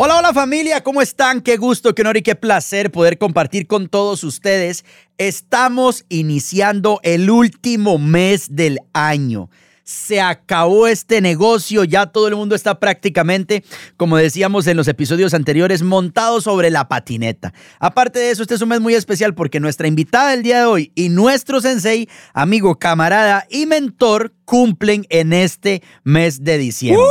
Hola, hola familia, ¿cómo están? Qué gusto, qué honor y qué placer poder compartir con todos ustedes. Estamos iniciando el último mes del año. Se acabó este negocio, ya todo el mundo está prácticamente, como decíamos en los episodios anteriores, montado sobre la patineta. Aparte de eso, este es un mes muy especial porque nuestra invitada del día de hoy y nuestro sensei, amigo, camarada y mentor cumplen en este mes de diciembre.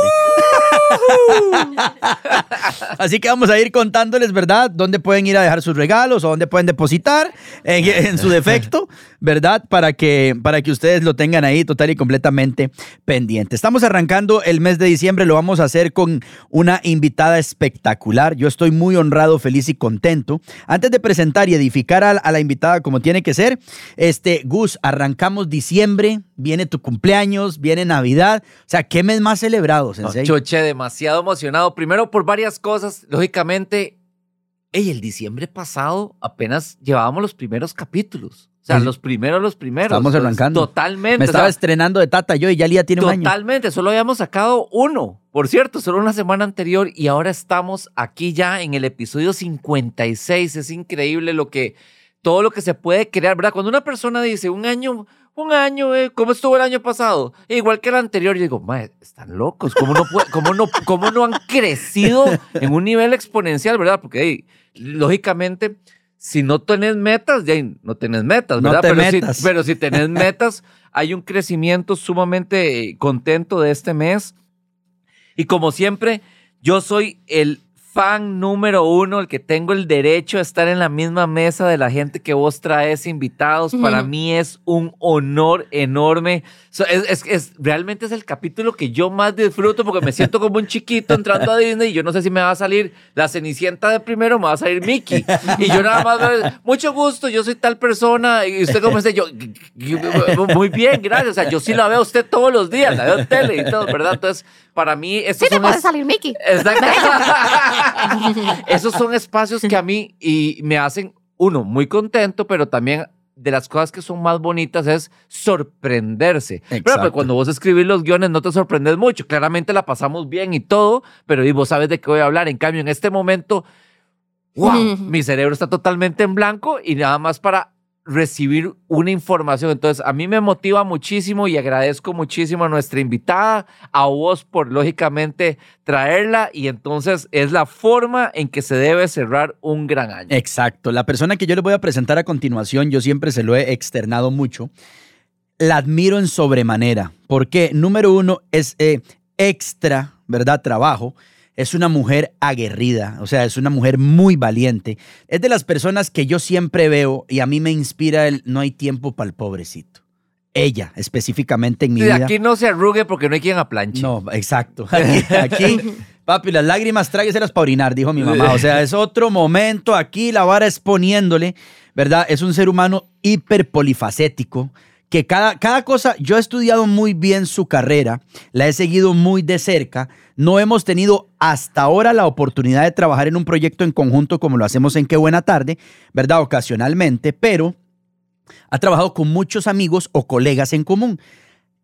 Así que vamos a ir contándoles, ¿verdad? Dónde pueden ir a dejar sus regalos o dónde pueden depositar en, su defecto, ¿verdad? Para que, para que ustedes lo tengan ahí total y completamente pendiente. Estamos arrancando el mes de diciembre, lo vamos a hacer con una invitada espectacular. Yo estoy muy honrado, feliz y contento. Antes de presentar y edificar a, a la invitada como tiene que ser, este, Gus, arrancamos diciembre, viene tu cumpleaños, viene Navidad. O sea, ¿qué mes más celebrado, Sensei? choche, demasiado emocionado. Primero por varias cosas. Lógicamente, el diciembre pasado apenas llevábamos los primeros capítulos. O sea, los primeros, los primeros. Estamos arrancando. Totalmente. Me estaba estrenando de Tata yo y ya Lía tiene un año. Totalmente, solo habíamos sacado uno. Por cierto, solo una semana anterior y ahora estamos aquí ya en el episodio 56. Es increíble lo que, todo lo que se puede crear, ¿verdad? Cuando una persona dice un año, un año, eh, ¿cómo estuvo el año pasado? Igual que el anterior, yo digo, madre, están locos, ¿cómo no, cómo no, cómo no han crecido en un nivel exponencial, verdad? Porque lógicamente, si no tenés metas, ya no tenés metas, ¿verdad? pero, Si, pero si tenés metas, hay un crecimiento sumamente contento de este mes. Y como siempre, yo soy el fan número uno, el que tengo el derecho a estar en la misma mesa de la gente que vos traes invitados. Para mí es un honor enorme. Es, es, realmente es el capítulo que yo más disfruto porque me siento como un chiquito entrando a Disney y yo no sé si me va a salir la Cenicienta de primero o me va a salir Mickey. Y yo nada más, mucho gusto, yo soy tal persona y usted como dice, yo, muy bien, gracias. O sea, yo sí la veo a usted todos los días, la veo en tele y todo, ¿verdad? Entonces, para mí... Estos sí te puede salir Mickey. Exacto. Esos son espacios que a mí y me hacen, uno, muy contento, pero también de las cosas que son más bonitas es sorprenderse. Pero cuando vos escribís los guiones no te sorprendes mucho. Claramente la pasamos bien y todo, pero y vos sabes de qué voy a hablar. En cambio, en este momento, wow, mi cerebro está totalmente en blanco y nada más para recibir una información. Entonces, a mí me motiva muchísimo y agradezco muchísimo a nuestra invitada, a vos por lógicamente traerla y entonces es la forma en que se debe cerrar un gran año. Exacto. La persona que yo le voy a presentar a continuación, yo siempre se lo he externado mucho. La admiro en sobremanera. porque Número uno, es eh, extra, ¿verdad? Trabajo es una mujer aguerrida, o sea, es una mujer muy valiente. Es de las personas que yo siempre veo y a mí me inspira el no hay tiempo para el pobrecito. Ella, específicamente en mi vida. Aquí no se arrugue porque no hay quien aplanche. No, exacto. Aquí, papi, las lágrimas trágueselas para orinar, dijo mi mamá. O sea, es otro momento. Aquí la vara exponiéndole, ¿verdad? Es un ser humano hiper polifacético que cada, cada cosa, yo he estudiado muy bien su carrera, la he seguido muy de cerca, no hemos tenido hasta ahora la oportunidad de trabajar en un proyecto en conjunto como lo hacemos en Qué Buena Tarde, ¿verdad? Ocasionalmente, pero ha trabajado con muchos amigos o colegas en común.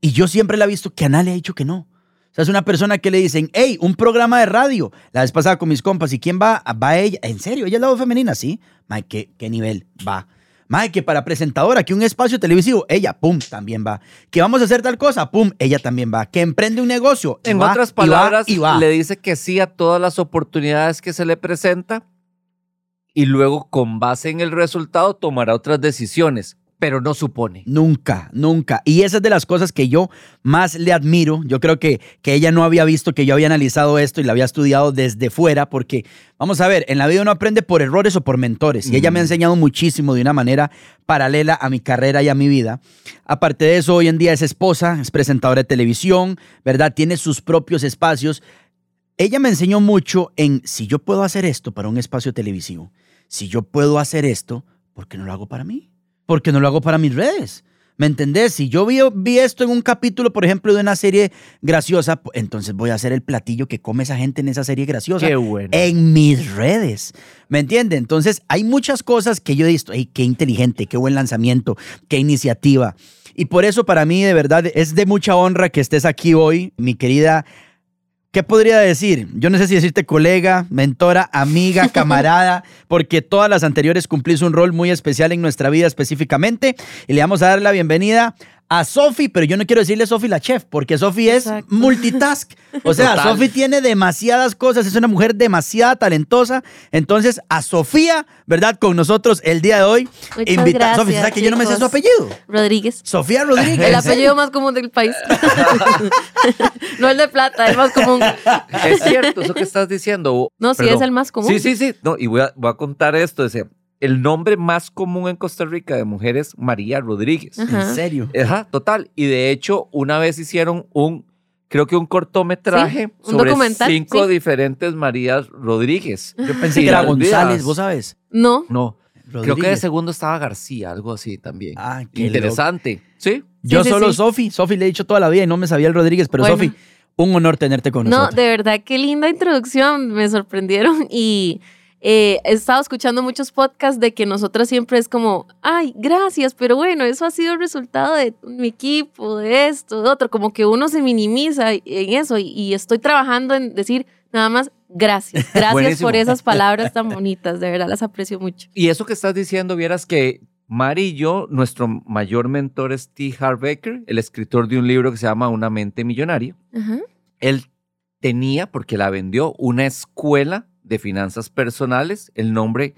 Y yo siempre le he visto que a nadie le ha dicho que no. O sea, es una persona que le dicen, hey, un programa de radio. La vez pasada con mis compas, ¿y quién va? Va ella. ¿En serio? ¿Ella es la voz femenina? Sí. Mike, ¿qué, qué nivel va? Mae, que para presentadora, que un espacio televisivo, ella, pum, también va. Que vamos a hacer tal cosa, pum, ella también va. Que emprende un negocio. En va, otras y va, palabras, y va. le dice que sí a todas las oportunidades que se le presenta y luego con base en el resultado tomará otras decisiones, pero no supone. Nunca, nunca. Y esa es de las cosas que yo más le admiro. Yo creo que, que ella no había visto que yo había analizado esto y la había estudiado desde fuera, porque, vamos a ver, en la vida uno aprende por errores o por mentores. Y ella me ha enseñado muchísimo de una manera paralela a mi carrera y a mi vida. Aparte de eso, hoy en día es esposa, es presentadora de televisión, ¿verdad? Tiene sus propios espacios. Ella me enseñó mucho en si yo puedo hacer esto para un espacio televisivo, si yo puedo hacer esto, ¿por qué no lo hago para mí? Porque no lo hago para mis redes. ¿Me entendés? Si yo vi, vi esto en un capítulo, por ejemplo, de una serie graciosa, entonces voy a hacer el platillo que come esa gente en esa serie graciosa. Qué bueno. En mis redes. ¿Me entiende? Entonces, hay muchas cosas que yo he visto. ¡Ey, qué inteligente! ¡Qué buen lanzamiento! ¡Qué iniciativa! Y por eso, para mí, de verdad, es de mucha honra que estés aquí hoy, mi querida ¿Qué podría decir? Yo no sé si decirte colega, mentora, amiga, camarada, porque todas las anteriores cumplís un rol muy especial en nuestra vida específicamente. Y le vamos a dar la bienvenida a Sofi, pero yo no quiero decirle Sofi la chef, porque Sofi es multitask. O sea. Sofi tiene demasiadas cosas, es una mujer demasiada talentosa. Entonces, a Sofía, ¿verdad? Con nosotros el día de hoy. Muchas invita- Sofi, ¿sabes que yo no me sé su apellido? Rodríguez. Sofía Rodríguez. El apellido más común del país. no el de plata, el más común. Es cierto, eso que estás diciendo. No, sí, Perdón. es el más común. Sí, sí, sí. No, y voy a, voy a contar esto. Dice, el nombre más común en Costa Rica de mujer es María Rodríguez. Ajá. En serio. Ajá, total. Y de hecho, una vez hicieron un, creo que un cortometraje Sí, un sobre documental, cinco sí. diferentes Marías Rodríguez. Yo pensé que era. González, vos sabes. No. No, creo que de segundo estaba García, algo así también. Ah, qué Interesante. ¿Sí? Yo sí, solo sí. Sofi, Sofi le he dicho toda la vida y no me sabía el Rodríguez, pero Bueno. Sofi, un honor tenerte con No, nosotros. de verdad, qué linda introducción. Me sorprendieron y eh, he estado escuchando muchos podcasts de que nosotras siempre es como, ay, gracias, pero bueno, eso ha sido el resultado de mi equipo, de esto, de otro. Como que uno se minimiza en eso y, y estoy trabajando en decir nada más gracias. Gracias Buenísimo. por esas palabras tan bonitas. De verdad, las aprecio mucho. Y eso que estás diciendo, vieras que Mari y yo, nuestro mayor mentor es T. Harv Eker, el escritor de un libro que se llama Una mente millonaria. Él tenía, porque la vendió, una escuela de finanzas personales, el nombre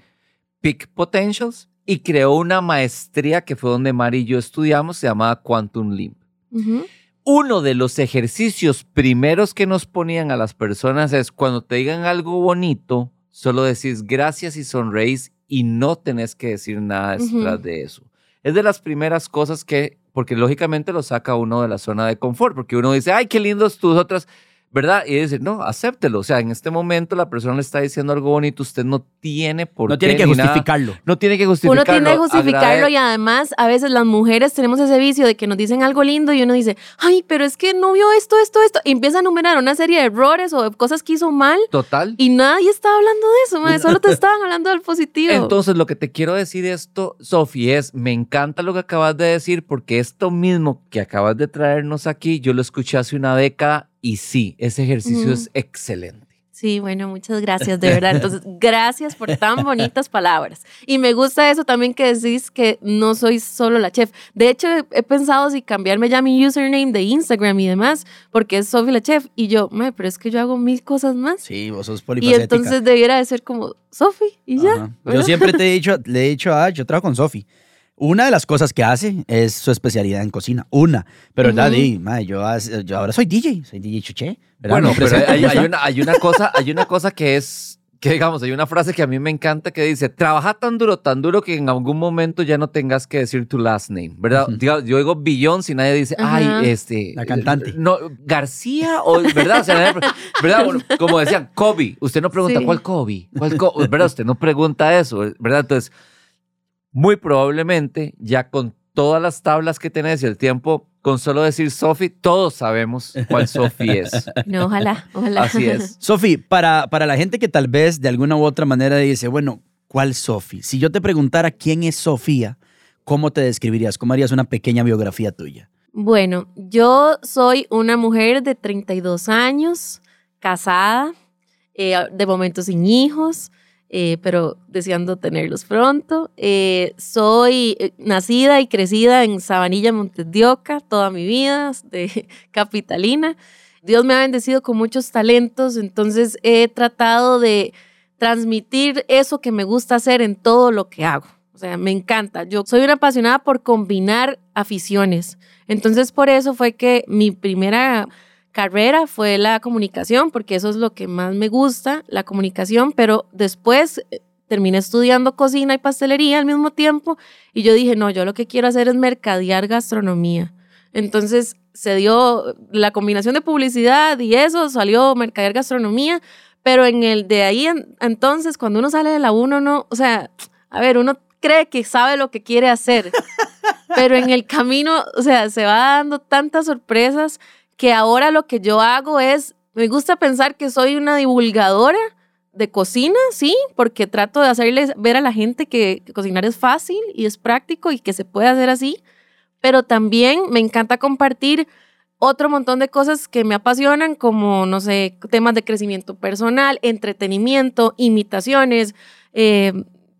Peak Potentials, y creó una maestría que fue donde Mari y yo estudiamos, se llamaba Quantum Leap. Ujú. Uno de los ejercicios primeros que nos ponían a las personas es cuando te digan algo bonito, solo decís gracias y sonreís y no tenés que decir nada detrás Ujú. de eso. Es de las primeras cosas que, porque lógicamente lo saca uno de la zona de confort, porque uno dice, ay, qué lindos tus otras, ¿verdad? Y dice, no, acéptelo. O sea, en este momento la persona le está diciendo algo bonito, usted no tiene por no qué. tiene que nada. justificarlo. No tiene que Uno justificarlo. tiene que justificarlo agrade- y además a veces las mujeres tenemos ese vicio de que nos dicen algo lindo y uno dice, ay, pero es que no vio esto, esto, esto. Y empieza a enumerar una serie de errores o de cosas que hizo mal Total. y nadie está hablando de eso, solo te estaban hablando del positivo. Entonces, lo que te quiero decir esto, Sofi, es, me encanta lo que acabas de decir, porque esto mismo que acabas de traernos aquí, yo lo escuché hace una década y sí, ese ejercicio es excelente. Sí, bueno, muchas gracias, de verdad. Entonces, gracias por tan bonitas palabras. Y me gusta eso también que decís que no soy solo la chef. De hecho, he, he pensado si cambiarme ya mi username de Instagram y demás, porque es Sofi la chef. Y yo, "Mae, pero es que yo hago mil cosas más. Sí, vos sos Y polifacética. entonces debiera de ser como Sofi y ya. Ajá. Yo ¿verdad? siempre te he dicho, le he dicho a yo trabajo con Sofi. Una de las cosas que hace es su especialidad en cocina. Una. Pero, ¿verdad? Ujú. Y, mae, yo, yo ahora soy DJ. Soy DJ Chuché. ¿verdad? Bueno, pero hay, hay una, hay, una cosa, hay una cosa que es, que digamos, hay una frase que a mí me encanta que dice, trabaja tan duro, tan duro que en algún momento ya no tengas que decir tu last name, ¿verdad? Ujú. Diga- Yo digo Beyoncé y nadie dice, Ajá. ay, este... La cantante. No, García, o, ¿verdad? O sea, ¿verdad? Bueno, como decían, Kobe. Usted no pregunta, Sí. ¿cuál Kobe? ¿Cuál Kobe? ¿Verdad? Usted no pregunta eso, ¿verdad? Entonces, muy probablemente ya con todas las tablas que tenés y el tiempo, con solo decir Sophie, todos sabemos cuál Sophie es. No, ojalá, ojalá. Así es. Sofi, para, para la gente que tal vez de alguna u otra manera dice, bueno, ¿cuál Sofi? Si yo te preguntara quién es Sofía, ¿cómo te describirías? ¿Cómo harías una pequeña biografía tuya? Bueno, yo soy una mujer de 32 años, casada, eh, de momento sin hijos. Eh, pero deseando tenerlos pronto. Eh, soy eh, nacida y crecida en Sabanilla, Montes de Oca, toda mi vida, de capitalina. Dios me ha bendecido con muchos talentos, entonces he tratado de transmitir eso que me gusta hacer en todo lo que hago. O sea, me encanta. Yo soy una apasionada por combinar aficiones. Entonces, por eso fue que mi primera carrera fue la comunicación, porque eso es lo que más me gusta, la comunicación, pero después eh, terminé estudiando cocina y pastelería al mismo tiempo y yo dije, no, yo lo que quiero hacer es mercadear gastronomía. Entonces se dio la combinación de publicidad y eso, salió mercadear gastronomía, pero en el de ahí entonces, cuando uno sale de la uno, no, o sea, a ver, uno cree que sabe lo que quiere hacer, pero en el camino, o sea, se va dando tantas sorpresas que ahora lo que yo hago es, me gusta pensar que soy una divulgadora de cocina, sí, porque trato de hacerles ver a la gente que, cocinar es fácil y es práctico y que se puede hacer así, pero también me encanta compartir otro montón de cosas que me apasionan, como, no sé, temas de crecimiento personal, entretenimiento, imitaciones, eh,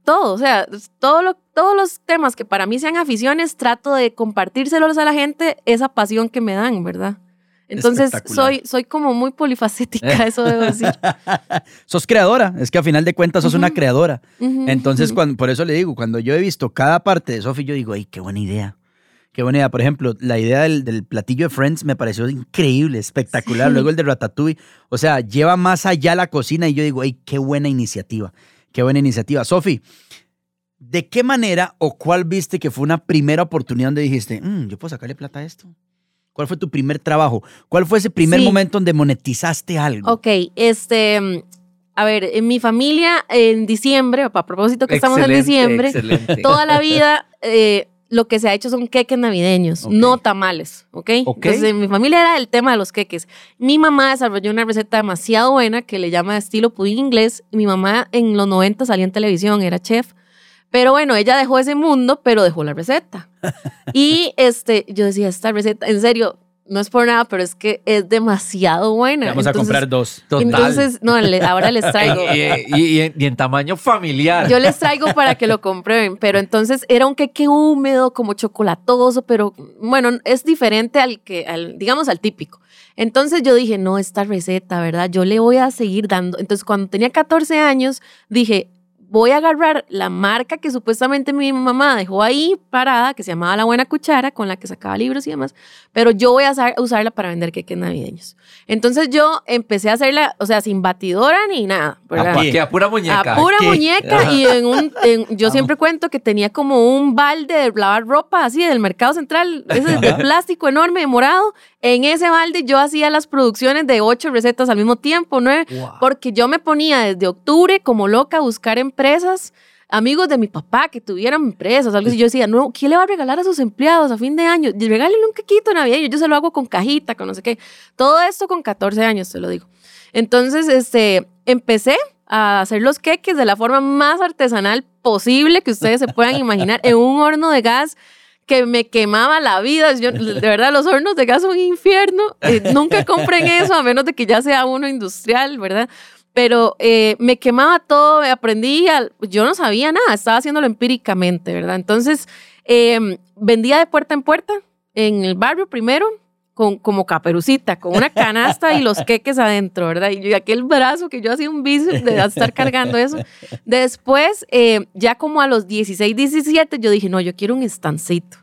todo, o sea, todo todos los temas que para mí sean aficiones, trato de compartírselos a la gente, esa pasión que me dan, ¿verdad? Entonces soy, soy como muy polifacética, eso debo decir. sos creadora, es que a final de cuentas sos una creadora. Entonces, cuando, por eso le digo, cuando yo he visto cada parte de Sophie, yo digo, ¡ay, qué buena idea! Qué buena idea. Por ejemplo, la idea del, platillo de Friends me pareció increíble, espectacular. Luego el de Ratatouille. O sea, lleva más allá la cocina y yo digo, ¡ay, qué buena iniciativa! Qué buena iniciativa. Sofi, ¿de qué manera o cuál viste que fue una primera oportunidad donde dijiste, mm, yo puedo sacarle plata a esto? ¿Cuál fue tu primer trabajo? ¿Cuál fue ese primer momento donde monetizaste algo? Ok, este, a ver, en mi familia en diciembre, a propósito que estamos en diciembre, toda la vida eh, lo que se ha hecho son queques navideños, no tamales, ¿ok? Entonces en mi familia era el tema de los queques. Mi mamá desarrolló una receta demasiado buena que le llama estilo pudín inglés. Mi mamá en los 90 salía en televisión, era chef. Pero bueno, ella dejó ese mundo, pero dejó la receta. y este, yo decía, esta receta, en serio, no es por nada, pero es que es demasiado buena. Vamos a comprar dos. Entonces, no, ahora les traigo. y, en, tamaño familiar. Yo les traigo para que lo comprueben, pero entonces era un queque húmedo, como chocolatoso, pero bueno, es diferente al que, al, digamos, al típico. Entonces yo dije, no, esta receta, ¿verdad? Yo le voy a seguir dando. Entonces, cuando tenía 14 años, dije, voy a agarrar la marca que supuestamente mi mamá dejó ahí parada, que se llamaba La Buena Cuchara, con la que sacaba libros y demás, pero yo voy a usarla para vender queques navideños. Entonces yo empecé a hacerla, o sea, sin batidora ni nada. ¿A, a pura muñeca? A pura muñeca y en un, yo siempre cuento que tenía como un balde de lavar ropa así del mercado central, ese de plástico enorme, morado, en ese balde yo hacía las producciones de ocho recetas al mismo tiempo, ¿no? Porque yo me ponía desde octubre como loca a buscar empresas, amigos de mi papá que tuvieran empresas, algo así. Yo decía, no, ¿quién le va a regalar a sus empleados a fin de año? Regálenle un quequito navideño, yo se lo hago con cajita, con no sé qué. Todo esto con 14 años, te lo digo. Entonces, este, empecé a hacer los queques de la forma más artesanal posible que ustedes se puedan imaginar en un horno de gas que me quemaba la vida. Yo, de verdad, los hornos de gas son un infierno. Eh, nunca compren eso, a menos de que ya sea uno industrial, ¿verdad? Pero eh, me quemaba todo, aprendí, yo no sabía nada, estaba haciéndolo empíricamente, ¿verdad? Entonces, em, vendía de puerta en puerta en el barrio primero, con, como caperucita, con una canasta y los queques adentro, ¿verdad? Y aquel brazo que yo hacía un bíceps de estar cargando eso. Después, eh, ya como a los 16, 17, yo dije, no, yo quiero un estancito.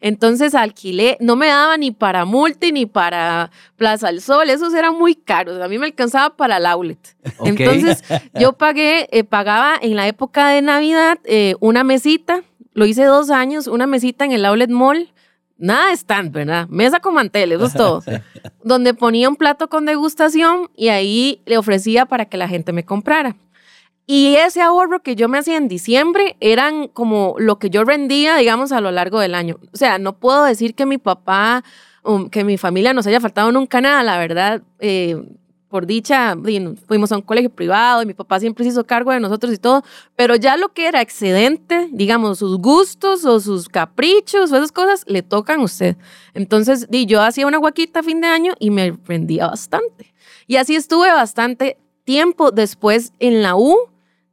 Entonces alquilé, no me daba ni para Multi ni para Plaza del Sol, esos eran muy caros, a mí me alcanzaba para el outlet. Entonces yo pagué, eh, pagaba en la época de Navidad eh, una mesita, lo hice dos años, una mesita en el outlet mall Nada de stand, ¿verdad? Mesa con mantel, eso es todo. Donde ponía un plato con degustación y ahí le ofrecía para que la gente me comprara. Y ese ahorro que yo me hacía en diciembre eran como lo que yo rendía, digamos, a lo largo del año. O sea, no puedo decir que mi papá, um, que mi familia nos haya faltado nunca nada, la verdad. Eh, por dicha, fuimos a un colegio privado y mi papá siempre se hizo cargo de nosotros y todo, pero ya lo que era excedente, digamos, sus gustos o sus caprichos o esas cosas, le tocan a usted. Entonces, yo hacía una guaquita a fin de año y me rendía bastante. Y así estuve bastante tiempo después en la U.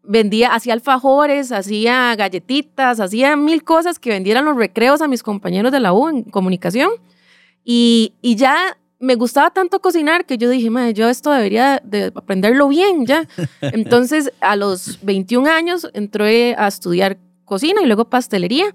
vendía, hacía alfajores, hacía galletitas, hacía mil cosas que vendieran los recreos a mis compañeros de la U en comunicación. Y, y ya me gustaba tanto cocinar que yo dije, madre, yo esto debería de aprenderlo bien ya. Entonces, a los 21 años entré a estudiar cocina y luego pastelería,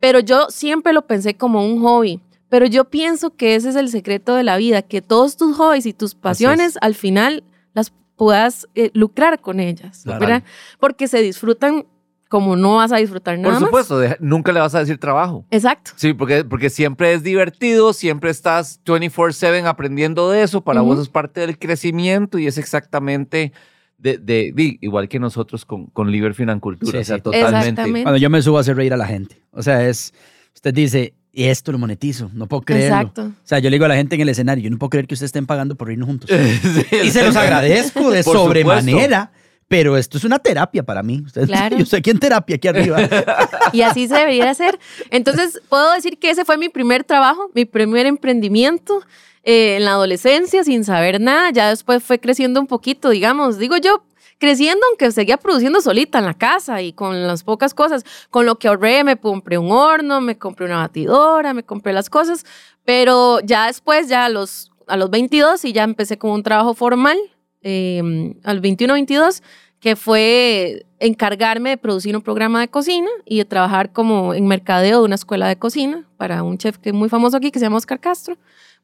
pero yo siempre lo pensé como un hobby. Pero yo pienso que ese es el secreto de la vida, que todos tus hobbies y tus pasiones al final las puedas eh, lucrar con ellas, Claro. ¿verdad? Porque se disfrutan como no vas a disfrutar nada Por más. supuesto, de- nunca le vas a decir trabajo. Exacto. Sí, porque, porque siempre es divertido, siempre estás 24/7 aprendiendo de eso, para vos es parte del crecimiento y es exactamente de, igual que nosotros con, con Liber Financultura, Sí, o sea, sí. totalmente. Exactamente. Cuando yo me subo a hacer reír a la gente. O sea, es, usted dice, y esto lo monetizo, no puedo creerlo. Exacto. O sea, yo le digo a la gente en el escenario, yo no puedo creer que ustedes estén pagando por reírnos juntos. Sí, y se los agradezco de sobremanera, pero esto es una terapia para mí. Ustedes- Claro. Yo estoy aquí en terapia, aquí arriba. Y así se debería hacer. Entonces, puedo decir que ese fue mi primer trabajo, mi primer emprendimiento eh, en la adolescencia, sin saber nada. Ya después fue creciendo un poquito, digamos, digo yo, creciendo, aunque seguía produciendo solita en la casa y con las pocas cosas. Con lo que ahorré, me compré un horno, me compré una batidora, me compré las cosas. Pero ya después, ya a los, a los 22, y ya empecé con un trabajo formal, eh, al 21-22 que fue encargarme de producir un programa de cocina y de trabajar como en mercadeo de una escuela de cocina para un chef que es muy famoso aquí que se llama Oscar Castro.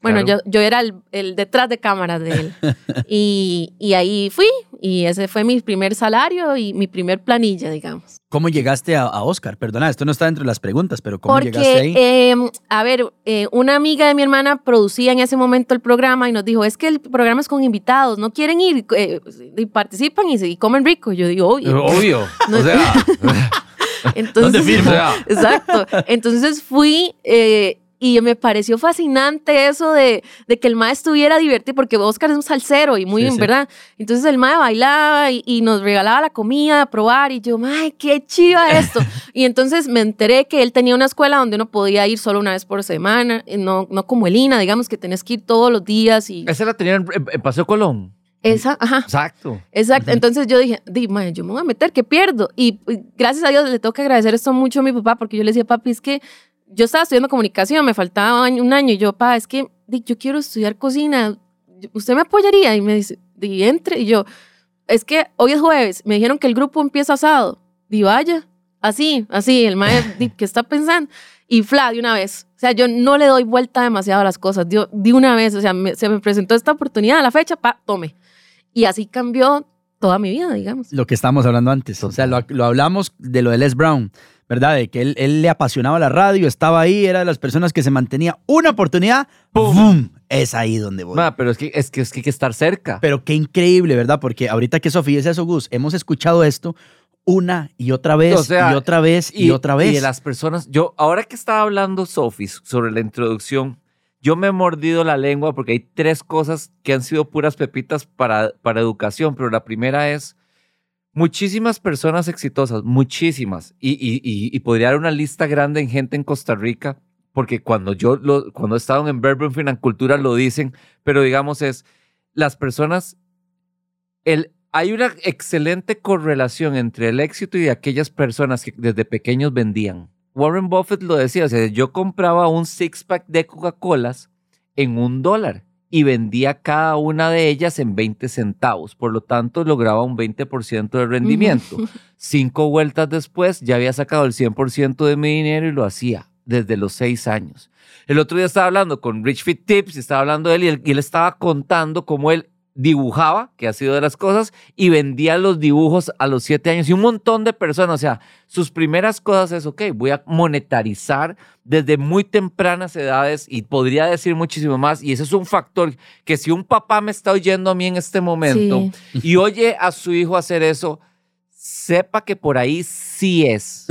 Bueno, Claro. yo, yo era el, el detrás de cámaras de él. y, y ahí fui y ese fue mi primer salario y mi primer planilla, digamos. ¿Cómo llegaste a, a Oscar? Perdona, esto no está dentro de las preguntas, pero ¿cómo llegaste ahí? eh, a ver, eh, una amiga de mi hermana producía en ese momento el programa y nos dijo, es que el programa es con invitados, no quieren ir eh, y participan y, comen rico. Y yo digo, oye. Obvio. No- o sea, Entonces, ¿Dónde firmo? Exacto. Entonces fui eh, y me pareció fascinante eso de, de que el mae estuviera divertido, porque Oscar es un salsero y muy, Sí, sí. ¿verdad? Entonces el mae bailaba y, y nos regalaba la comida a probar y yo, mae, qué chiva esto. y entonces me enteré que él tenía una escuela donde uno podía ir solo una vez por semana, y no, no como el INA, digamos que tenés que ir todos los días y esa la tenían en, en Paseo Colón. esa, ajá. Exacto. Exacto. Entonces yo dije, di, mae, yo me voy a meter, que pierdo. Y, y gracias a Dios le tengo que agradecer esto mucho a mi papá, porque yo le decía, papi, es que yo estaba estudiando comunicación, me faltaba un año, y yo, papá, es que yo quiero estudiar cocina, ¿usted me apoyaría? Y me dice, di, entre. Y yo, es que hoy es jueves, me dijeron que el grupo empieza asado. Di, vaya. Así, así, el maestro, ¿qué está pensando? Y fla, de una vez. O sea, yo no le doy vuelta demasiado a las cosas, dio- de una vez. O sea, se me presentó esta oportunidad a la fecha, pa, tome. Y así cambió toda mi vida, digamos. Lo que estábamos hablando antes. O sea, lo, lo hablamos de lo de Les Brown, ¿verdad? De que él, él le apasionaba la radio, estaba ahí, era de las personas que se mantenía una oportunidad, ¡pum! Es ahí donde voy. Ma, pero es que, es, que, es que hay que estar cerca. Pero qué increíble, ¿verdad? Porque ahorita que Sofía es eso, Gus, hemos escuchado esto una y otra vez O sea, y otra vez y, otra vez. Y de las personas, yo, ahora que estaba hablando Sophie sobre la introducción, yo me he mordido la lengua porque hay tres cosas que han sido puras pepitas para, para educación, pero la primera es muchísimas personas exitosas, muchísimas, y, y, y, podría dar una lista grande en gente en Costa Rica, porque cuando yo, lo, cuando he estado en Verbo en Financultura lo dicen, pero digamos es, las personas, el, hay una excelente correlación entre el éxito y aquellas personas que desde pequeños vendían. Warren Buffett lo decía, o sea, yo compraba un six-pack de Coca-Colas en un dólar y vendía cada una de ellas en 20 centavos. Por lo tanto, lograba un 20% de rendimiento. Cinco vueltas después, ya había sacado el 100% de mi dinero y lo hacía desde los seis años. El otro día estaba hablando con Rich Fit Tips y estaba hablando de él y él, y él estaba contando cómo él dibujaba, que ha sido de las cosas, y vendía los dibujos a los siete años. Y un montón de personas, o sea, sus primeras cosas es, ok, voy a monetarizar desde muy tempranas edades y podría decir muchísimo más. Y ese es un factor que si un papá me está oyendo a mí en este momento y oye a su hijo hacer eso, sepa que por ahí sí es.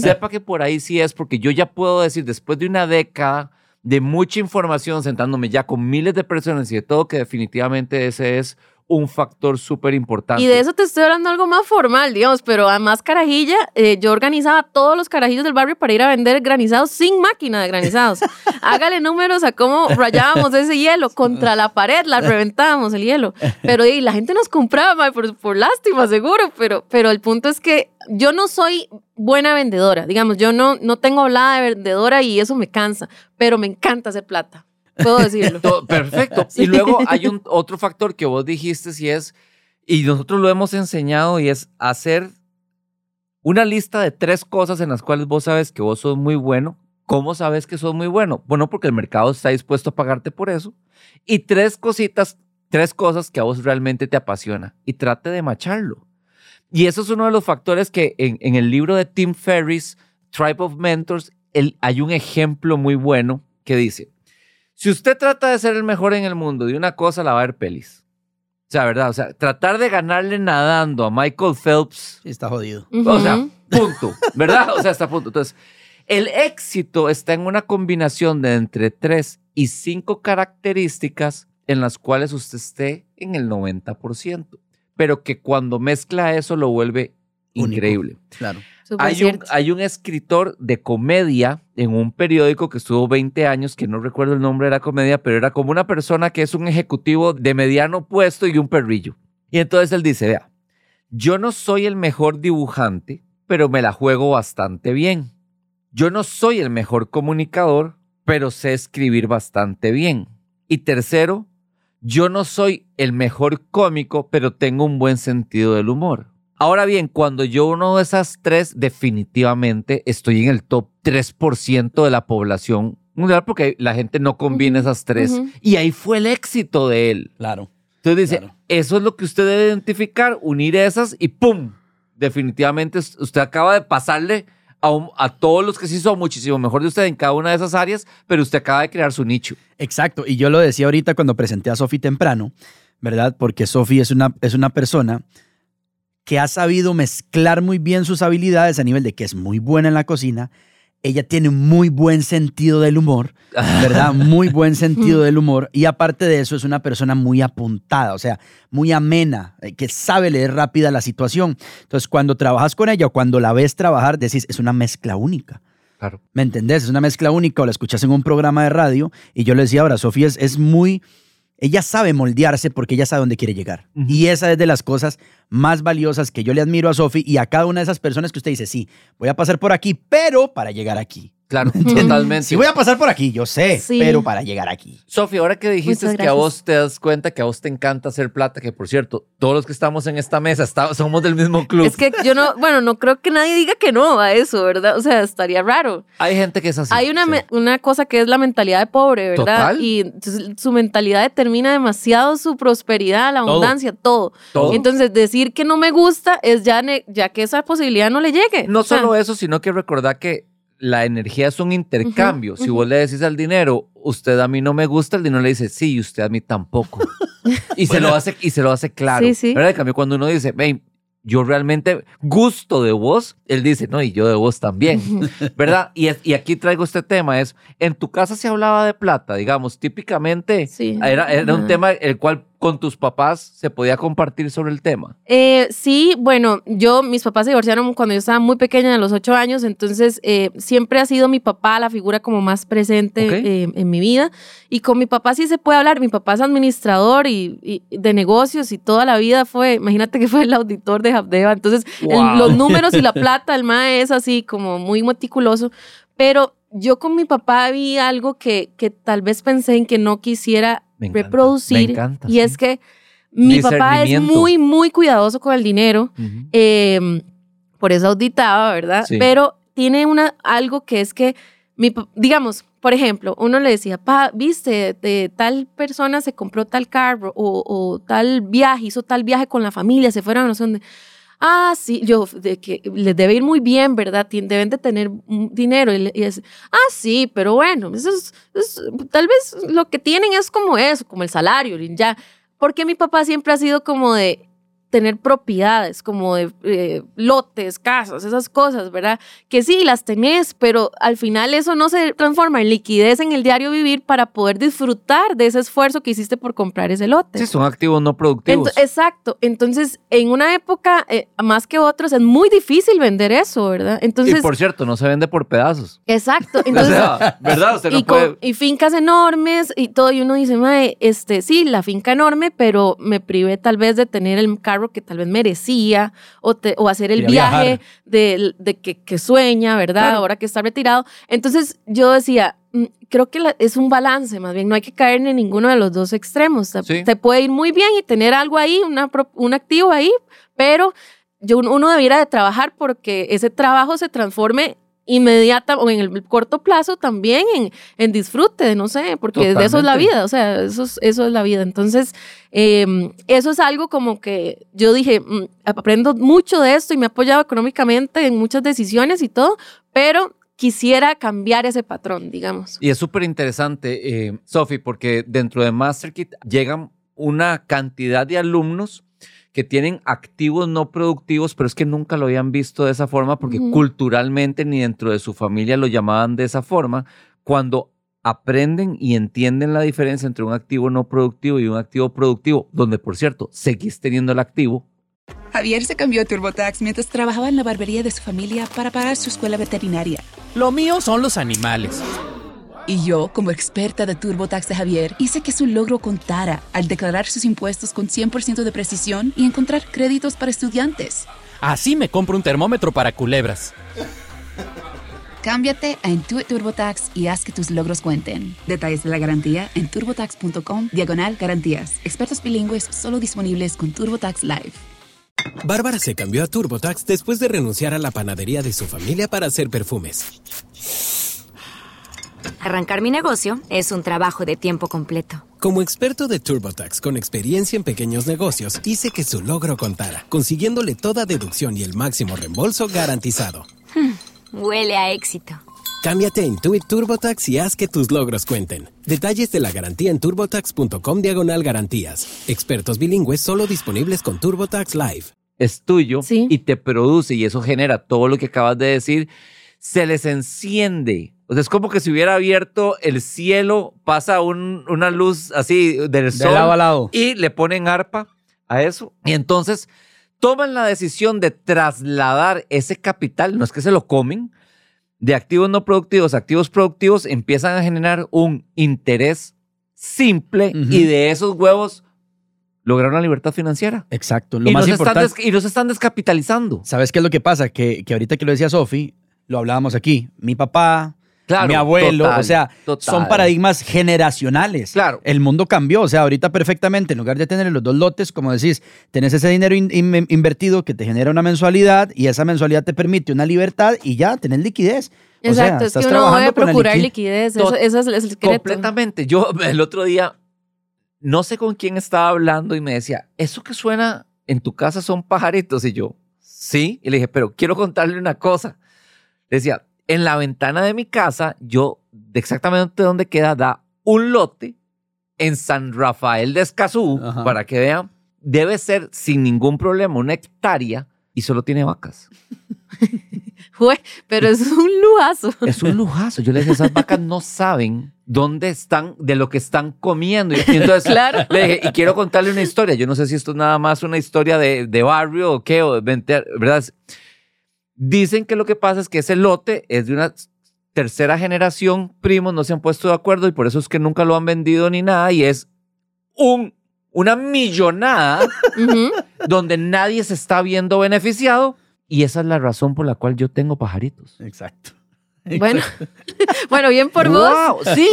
Sepa que por ahí sí es, porque yo ya puedo decir, después de una década de mucha información, sentándome ya con miles de personas y de todo, que definitivamente ese es un factor súper importante. Y de eso te estoy hablando algo más formal, digamos, pero además carajilla, eh, yo organizaba todos los carajillos del barrio para ir a vender granizados sin máquina de granizados. Hágale números a cómo rayábamos ese hielo contra la pared, la reventábamos el hielo. Pero y la gente nos compraba por, por lástima, seguro, pero, pero el punto es que yo no soy buena vendedora, digamos, yo no, no tengo hablada de vendedora y eso me cansa, pero me encanta hacer plata. Puedo decirlo. To- Perfecto. Sí. Y luego hay un otro factor que vos dijiste y es, y nosotros lo hemos enseñado y es hacer una lista de tres cosas en las cuales vos sabes que vos sos muy bueno. ¿Cómo sabes que sos muy bueno? Bueno, porque el mercado está dispuesto a pagarte por eso. Y tres cositas, tres cosas que a vos realmente te apasiona. Y trate de macharlo. Y eso es uno de los factores que en, en el libro de Tim Ferriss, Tribe of Mentors, hay un ejemplo muy bueno que dice, si usted trata de ser el mejor en el mundo de una cosa, la va a ver pelis. O sea, ¿verdad? O sea, tratar de ganarle nadando a Michael Phelps, está jodido. o sea, punto, ¿verdad? O sea, está a punto. Entonces, el éxito está en una combinación de entre tres y cinco características en las cuales usted esté en el 90%, pero que cuando mezcla eso lo vuelve Único. increíble. Claro. Hay un, hay un escritor de comedia en un periódico que estuvo 20 años, que no recuerdo el nombre de la comedia, pero era como una persona que es un ejecutivo de mediano puesto y un perrillo. Y entonces él dice, vea, yo no soy el mejor dibujante, pero me la juego bastante bien. Yo no soy el mejor comunicador, pero sé escribir bastante bien. Y tercero, yo no soy el mejor cómico, pero tengo un buen sentido del humor. Ahora bien, cuando yo uno de esas tres, definitivamente estoy en el top 3% de la población mundial porque la gente no combina esas tres. Y ahí fue el éxito de él. Claro. Entonces dice, Claro. eso es lo que usted debe identificar, unir esas y ¡pum! Definitivamente usted acaba de pasarle a, un- a todos los que sí son muchísimo mejor de usted en cada una de esas áreas, pero usted acaba de crear su nicho. Exacto. Y yo lo decía ahorita cuando presenté a Sofi temprano, ¿verdad? Porque Sofi es una, es una persona que ha sabido mezclar muy bien sus habilidades a nivel de que es muy buena en la cocina. Ella tiene un muy buen sentido del humor, ¿verdad? Muy buen sentido del humor. Y aparte de eso, es una persona muy apuntada, o sea, muy amena, eh, que sabe leer rápida la situación. Entonces, cuando trabajas con ella o cuando la ves trabajar, decís, es una mezcla única. Claro. ¿Me entendés? Es una mezcla única o la escuchas en un programa de radio y yo le decía ahora, Sofía es, es muy... Ella sabe moldearse porque ella sabe dónde quiere llegar. Y esa es de las cosas más valiosas que yo le admiro a Sofía y a cada una de esas personas que usted dice, sí, voy a pasar por aquí, pero para llegar aquí. Claro, totalmente. Sí voy a pasar por aquí, yo sé, Sí. pero para llegar aquí. Sofía, ahora que dijiste Muchas que a vos te das cuenta que a vos te encanta hacer plata, que por cierto, todos los que estamos en esta mesa está- somos del mismo club. Es que yo no, bueno, no creo que nadie diga que no a eso, ¿verdad? O sea, estaría raro. Hay gente que es así. Hay una, sí. me- una cosa que es la mentalidad de pobre, ¿verdad? Total. Y entonces su mentalidad determina demasiado su prosperidad, la Todo. abundancia, todo. Todo. Entonces, decir que no me gusta es ya, ne- ya que esa posibilidad no le llegue. No O sea, solo eso, sino que recordar que la energía es un intercambio. Si vos le decís al dinero, usted a mí no me gusta, el dinero le dice, sí, y usted a mí tampoco. y, se lo hace, y se lo hace claro. Sí, sí. ¿verdad? En cambio, cuando uno dice, ven, yo realmente gusto de vos, él dice, no, y yo de vos también. ¿Verdad? Y, es- y aquí traigo este tema, es, en tu casa se hablaba de plata, digamos, típicamente Sí. era, era un tema el cual con tus papás se podía compartir sobre el tema. Eh, sí, bueno, yo, mis papás se divorciaron cuando yo estaba muy pequeña, a los ocho años, entonces eh, siempre ha sido mi papá la figura como más presente eh, en mi vida. Y con mi papá sí se puede hablar, mi papá es administrador y, y de negocios y toda la vida fue, imagínate que fue el auditor de Habdeba, entonces el- los números y la plata, el MAE es así como muy meticuloso, pero yo con mi papá vi algo que, que tal vez pensé en que no quisiera Me encanta, reproducir me encanta, y sí. es que mi papá es muy, muy cuidadoso con el dinero. eh, por eso auditaba, ¿verdad? Sí. Pero tiene una, algo que es que, mi, digamos, por ejemplo, uno le decía, pa, viste, de tal persona se compró tal carro o, o tal viaje, hizo tal viaje con la familia, se fueron a no sé dónde. Ah, sí, yo, de que les debe ir muy bien, ¿verdad? Deben de tener dinero. Y, es, ah, sí, pero bueno, eso es, tal vez lo que tienen es como eso, como el salario, ya. Porque mi papá siempre ha sido como de, tener propiedades como de eh, lotes, casas, esas cosas, ¿verdad? Que sí, las tenés, pero al final eso no se transforma en liquidez en el diario vivir para poder disfrutar de ese esfuerzo que hiciste por comprar ese lote. Sí, son activos no productivos. Exacto. Entonces, en una época, eh, más que otros, es muy difícil vender eso, ¿verdad? Entonces, y por cierto, no se vende por pedazos. exacto. O Entonces, sea, ¿verdad? Usted no y, puede... y fincas enormes y todo, y uno dice, mae, este, sí, la finca enorme, pero me privé tal vez de tener el carro que tal vez merecía o, te- o hacer el viaje de, de que, que sueña, ¿verdad? Claro. Ahora que está retirado. Entonces yo decía, mm, creo que la- es un balance, más bien, no hay que caer en ninguno de los dos extremos. Te, Sí. te puede ir muy bien y tener algo ahí, una, un activo ahí, pero yo, uno debiera de trabajar porque ese trabajo se transforme inmediata o en el corto plazo también en, en disfrute, no sé, porque de eso es la vida, o sea, eso es, eso es la vida. Entonces, eh, eso es algo como que yo dije, mm, aprendo mucho de esto y me ha apoyado económicamente en muchas decisiones y todo, pero quisiera cambiar ese patrón, digamos. Y es súper interesante, eh, Sofi, porque dentro de MasterKit llegan una cantidad de alumnos que tienen activos no productivos, pero es que nunca lo habían visto de esa forma porque culturalmente ni dentro de su familia lo llamaban de esa forma. Cuando aprenden y entienden la diferencia entre un activo no productivo y un activo productivo, donde por cierto, seguís teniendo el activo, Javier se cambió a TurboTax mientras trabajaba en la barbería de su familia para pagar su escuela veterinaria. Lo mío son los animales. Y yo, como experta de TurboTax de Javier, hice que su logro contara al declarar sus impuestos con 100% de precisión y encontrar créditos para estudiantes. Así me compro un termómetro para culebras. Cámbiate a Intuit TurboTax y haz que tus logros cuenten. Detalles de la garantía en turbotax.com diagonal garantías. Expertos bilingües solo disponibles con TurboTax Live. Bárbara se cambió a TurboTax después de renunciar a la panadería de su familia para hacer perfumes. Arrancar mi negocio es un trabajo de tiempo completo. Como experto de TurboTax con experiencia en pequeños negocios, hice que su logro contara, consiguiéndole toda deducción y el máximo reembolso garantizado. Huele a éxito. Cámbiate a Intuit TurboTax y haz que tus logros cuenten. Detalles de la garantía en turbotax.com diagonal garantías. Expertos bilingües solo disponibles con TurboTax Live. es tuyo Sí. y te produce y eso genera todo lo que acabas de decir, se les enciende. O sea, es como que si hubiera abierto el cielo, pasa un- una luz así del De sol lado a lado. y le ponen arpa a eso. Y entonces toman la decisión de trasladar ese capital, no es que se lo comen, de activos no productivos a activos productivos, empiezan a generar un interés simple Ujú. y de esos huevos lograr una libertad financiera. Exacto. Lo y, más están importante. des- y nos están descapitalizando. ¿Sabes qué es lo que pasa? Que, que ahorita que lo decía Sofi, lo hablábamos aquí. Mi papá, Claro, mi abuelo, total, o sea, total. son paradigmas generacionales. Claro. El mundo cambió, o sea, ahorita perfectamente, en lugar de tener los dos lotes, como decís, tenés ese dinero in- in- invertido que te genera una mensualidad y esa mensualidad te permite una libertad y ya tenés liquidez. O sea, Exacto, es estás que uno trabajando debe procurar liqui- liquidez, eso, eso es el secreto. Completamente. Yo el otro día, no sé con quién estaba hablando y me decía, eso que suena en tu casa son pajaritos. Y yo, sí. Y le dije, pero quiero contarle una cosa. Le decía, en la ventana de mi casa, yo, de exactamente donde queda, da un lote en San Rafael de Escazú, Ajá. para que vean, debe ser sin ningún problema una hectárea y solo tiene vacas. Jue, pero es un lujazo. Es un lujazo. Yo le decía, esas vacas no saben dónde están, de lo que están comiendo. Y entonces Claro. le dije, y quiero contarle una historia. Yo no sé si esto es nada más una historia de, de barrio o qué, o de vente- ¿verdad? Dicen que lo que pasa es que ese lote es de una tercera generación, primos no se han puesto de acuerdo y por eso es que nunca lo han vendido ni nada y es un, una millonada donde nadie se está viendo beneficiado y esa es la razón por la cual yo tengo pajaritos. Exacto. Bueno, bueno, bien por vos. ¡Wow! Sí,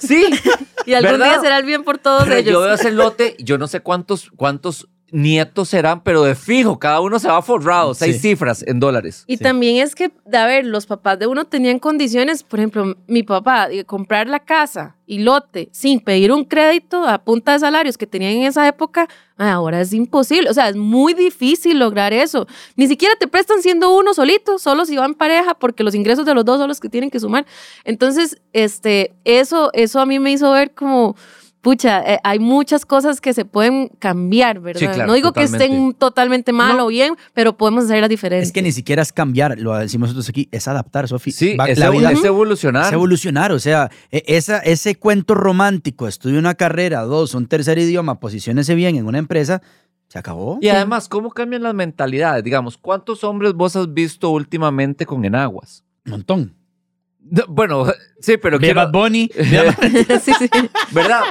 sí. Y algún ¿Verdad? día será el bien por todos Pero ellos. yo veo ese lote, yo no sé cuántos, cuántos nietos serán, pero de fijo, cada uno se va forrado, seis Sí. cifras en dólares. Y también es que, a ver, los papás de uno tenían condiciones, por ejemplo, mi papá, de comprar la casa y lote sin pedir un crédito a punta de salarios que tenían en esa época, ah, ahora es imposible. O sea, es muy difícil lograr eso. Ni siquiera te prestan siendo uno solito, solo si van pareja, porque los ingresos de los dos son los que tienen que sumar. Entonces, este, eso, eso a mí me hizo ver como pucha, eh, hay muchas cosas que se pueden cambiar, ¿verdad? Sí, claro, no digo que totalmente. estén totalmente mal o bien, pero podemos hacerlas diferentes. Es que ni siquiera es cambiar, lo decimos nosotros aquí, es adaptar, Sofi. Sí, Va- es, la vida es evolucionar. es evolucionar, o sea, e- esa, ese cuento romántico, estudia una carrera, dos, un tercer idioma, posiciónese bien en una empresa, se acabó. Y además, ¿cómo cambian las mentalidades? Digamos, ¿cuántos hombres vos has visto últimamente con enaguas? Un montón. No, Bueno, sí, pero Ve quiero, Bad Bunny, sí, sí. ¿verdad?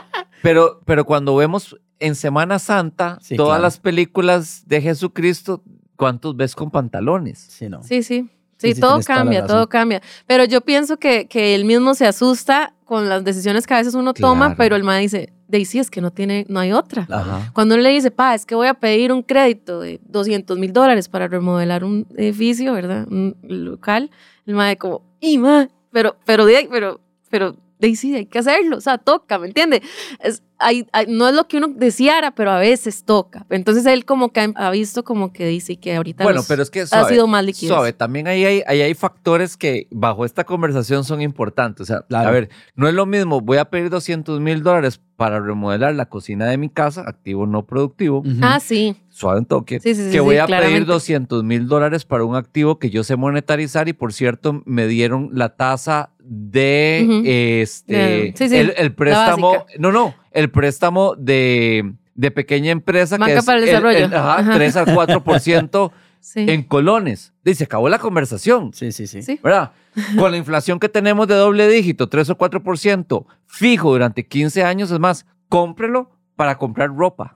Pero, pero cuando vemos en Semana Santa Sí, todas claro. las películas de Jesucristo, ¿cuántos ves con pantalones? Sí, no. Sí, sí. Sí, todo cambia, todo cambia. Pero yo pienso que, que él mismo se asusta con las decisiones que a veces uno toma, pero el ma dice, Daisy, es que no tiene, no hay otra. Ajá. Cuando uno le dice, pa, es que voy a pedir un crédito de 200 mil dólares para remodelar un edificio, ¿verdad? Un local, el ma de como, y ma, pero, pero, pero, pero, Daisy, hay que hacerlo, o sea, toca, ¿me entiende? Es, hay, hay- no es lo que uno deseara, pero a veces toca. Entonces él como que ha, ha visto como que dice que ahorita Bueno, los- pero es que ha suave, sido más liquidez. suave, también ahí hay, ahí hay factores que bajo esta conversación son importantes. O sea, Claro. a ver, no es lo mismo, voy a pedir 200 mil dólares para remodelar la cocina de mi casa, activo no productivo. Ah, sí. Suave un toque, Sí, sí, sí, que sí, voy a pedir claramente. 200 mil dólares para un activo que yo sé monetarizar y por cierto me dieron la tasa de este De- sí, sí, el, el préstamo, no, no, el préstamo de, de pequeña empresa Banca que es para el desarrollo. ajá, Ajá. 3 al 4% Sí. en colones. Dice, acabó la conversación. Sí, sí, sí. Sí. ¿Verdad? Con la inflación que tenemos de doble dígito, 3 o 4%, fijo durante 15 años, es más, cómprelo para comprar ropa.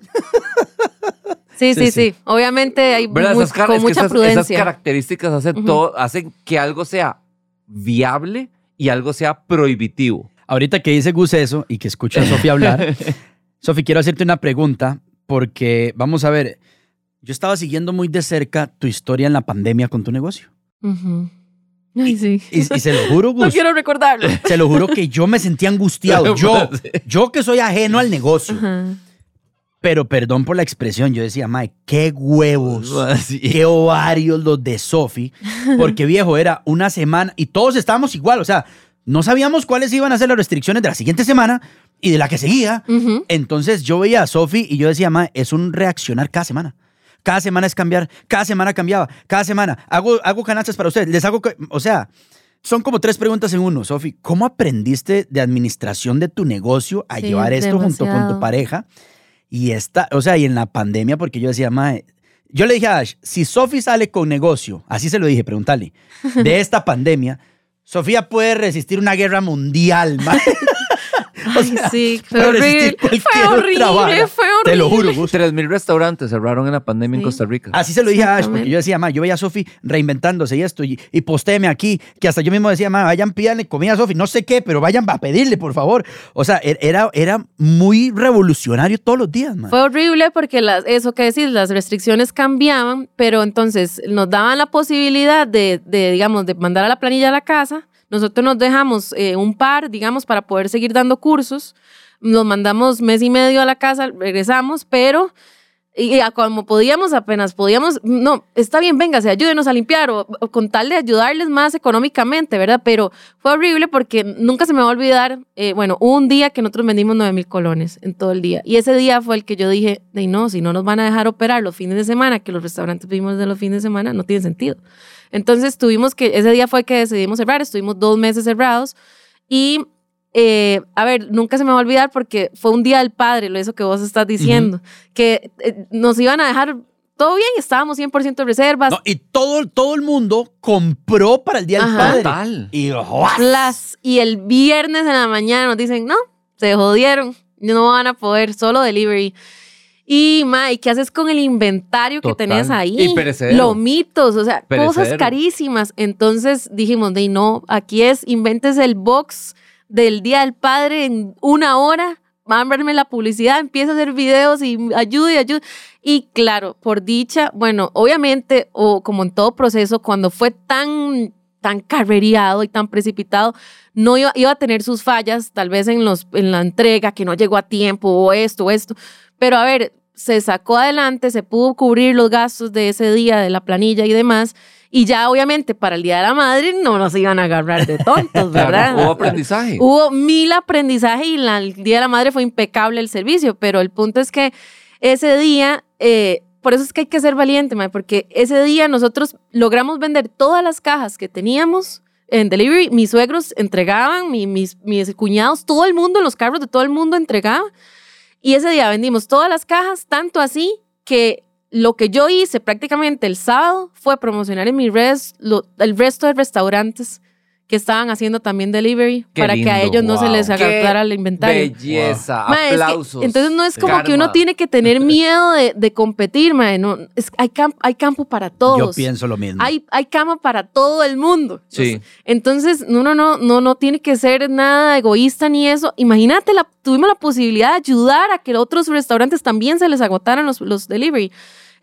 Sí, Sí, sí. Obviamente hay muy- Esas, con es mucha esas- prudencia. esas características hacen, todo, hacen que algo sea viable y algo sea prohibitivo. Ahorita que dice Gus eso y que escucha a Sofía hablar, Sofía, quiero hacerte una pregunta porque, vamos a ver, yo estaba siguiendo muy de cerca tu historia en la pandemia con tu negocio. Ay, sí. Y, y se lo juro, No Gus, quiero recordarlo. se lo juro que yo me sentía angustiado. Yo, yo que soy ajeno al negocio. Ajá. Pero perdón por la expresión, yo decía, mae, qué huevos, Sí. qué ovarios los de Sofi. Porque viejo, era una semana y todos estábamos igual. O sea, no sabíamos cuáles iban a ser las restricciones de la siguiente semana y de la que seguía. Entonces yo veía a Sofi y yo decía, mae, es un reaccionar cada semana. Cada semana es cambiar, cada semana cambiaba, cada semana hago, hago canastas para ustedes, les hago, o sea, son como tres preguntas en uno, Sofi. ¿Cómo aprendiste de administración de tu negocio a Sí, llevar esto junto con tu pareja? Y esta, o sea, y en la pandemia, porque yo decía, mae, yo le dije a Ash, si Sofi sale con negocio, así se lo dije, preguntarle, de esta pandemia, Sofía puede resistir una guerra mundial, mae. O Ay, sea, sí, fue horrible. Fue horrible, fue Te lo juro, horrible. Gus. 3.000 restaurantes cerraron en la pandemia en. Costa Rica. Así se lo dije a Ash, porque yo decía, ma, yo veía a Sofi reinventándose y esto, y, y postéeme aquí, que hasta yo mismo decía, ma, vayan, pídanle comida a Sofi, no sé qué, pero vayan a pedirle, por favor. O sea, er- era, era muy revolucionario todos los días, ma. Fue horrible porque las, eso que decís, las restricciones cambiaban, pero entonces nos daban la posibilidad de, de, digamos, de mandar a la planilla a la casa. Nosotros nos dejamos eh, un par, digamos, para poder seguir dando cursos. Nos mandamos mes y medio a la casa, regresamos, pero y a como podíamos, apenas podíamos, no, está bien, véngase, ayúdenos a limpiar o, con tal de ayudarles más económicamente, ¿verdad? Pero fue horrible porque nunca se me va a olvidar, eh, bueno, un día que nosotros vendimos 9 mil colones en todo el día. Y ese día fue el que yo dije, de no, si no nos van a dejar operar los fines de semana, que los restaurantes vivimos de los fines de semana, no tiene sentido. Entonces tuvimos que, ese día fue que decidimos cerrar, estuvimos dos meses cerrados y eh, a ver, nunca se me va a olvidar porque fue un día del padre, lo eso que vos estás diciendo, que eh, nos iban a dejar todo bien, estábamos 100% de reservas, No, y todo, todo el mundo compró para el Día del Ajá. Padre. Total. Y las- y el viernes en la mañana nos dicen, no, se jodieron, no van a poder, solo delivery. Y, ma, ¿y qué haces con el inventario que tenés ahí? Y perecedero. Lomitos, o sea, cosas carísimas. Entonces dijimos, de no, aquí es, inventes el box del Día del Padre en una hora, mándame la publicidad, empieza a hacer videos y ayuda y ayuda. Y claro, por dicha, bueno, obviamente, o como en todo proceso, cuando fue tan tan carrereado y tan precipitado, no iba, iba a tener sus fallas, tal vez en, los, en la entrega, que no llegó a tiempo, o esto, o esto. Pero a ver, se sacó adelante, se pudo cubrir los gastos de ese día, de la planilla y demás. Y ya obviamente para el Día de la Madre no nos iban a agarrar de tontos, ¿verdad? Claro, hubo aprendizaje. Hubo mil aprendizaje y la- el Día de la Madre fue impecable el servicio, pero el punto es que ese día, eh, por eso es que hay que ser valiente, mae, porque ese día nosotros logramos vender todas las cajas que teníamos en delivery. Mis suegros entregaban, mi- mis, mis cuñados, todo el mundo en los carros de todo el mundo entregaba. Y ese día vendimos todas las cajas, tanto así que lo que yo hice prácticamente el sábado fue promocionar en mis redes el resto de restaurantes que estaban haciendo también delivery Qué para que a ellos no se les agotara el inventario. Belleza, Mae, es que- aplausos. entonces no es como que uno tiene que tener miedo de, de competir, mae, no, es- hay, camp- hay campo para todos. Yo pienso lo mismo. Hay, hay cama para todo el mundo. Sí. Entonces, no, no, no, no, no tiene que ser nada egoísta ni eso. Imagínate, la, tuvimos la posibilidad de ayudar a que otros restaurantes también se les agotaran los, los delivery.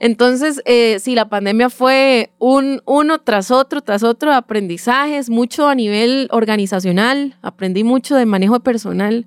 Entonces, eh, sí, la pandemia fue un uno tras otro, tras otro, aprendizajes, mucho a nivel organizacional, aprendí mucho de manejo de personal.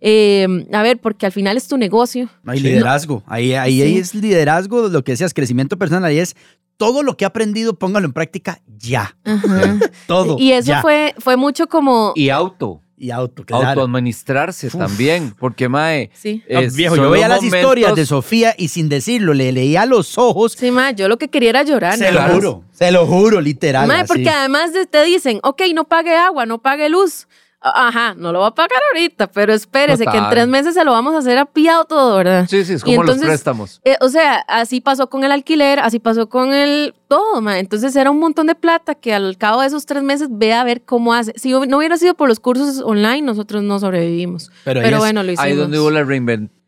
Eh, a ver, porque al final es tu negocio. No hay liderazgo. Ahí, ahí, Sí. ahí es liderazgo, lo que decías, crecimiento personal. Ahí es todo lo que he aprendido, póngalo en práctica ya. Ajá. Todo. y eso ya. fue, fue mucho como... Y auto. Y auto, claro. Autoadministrarse también. Porque, mae. Sí. No, es- viejo, yo veía las historias de Sofía y sin decirlo, le leía los ojos. Sí, ma, yo lo que quería era llorar. se lo juro, se lo juro, literal. Mae, así. porque además de- te dicen, ok, no pague agua, no pague luz. A- Ajá, no lo va a pagar ahorita, pero espérese que en tres meses se lo vamos a hacer apiado todo, ¿verdad? Sí, sí, es como los préstamos. eh, o sea, así pasó con el alquiler, así pasó con el todo, ma. Entonces era un montón de plata que al cabo de esos tres meses ve a ver cómo hace. Si no hubiera sido por los cursos online, nosotros no sobrevivimos. Pero Pero, ahí es- bueno, lo hicimos. Ahí donde hubo la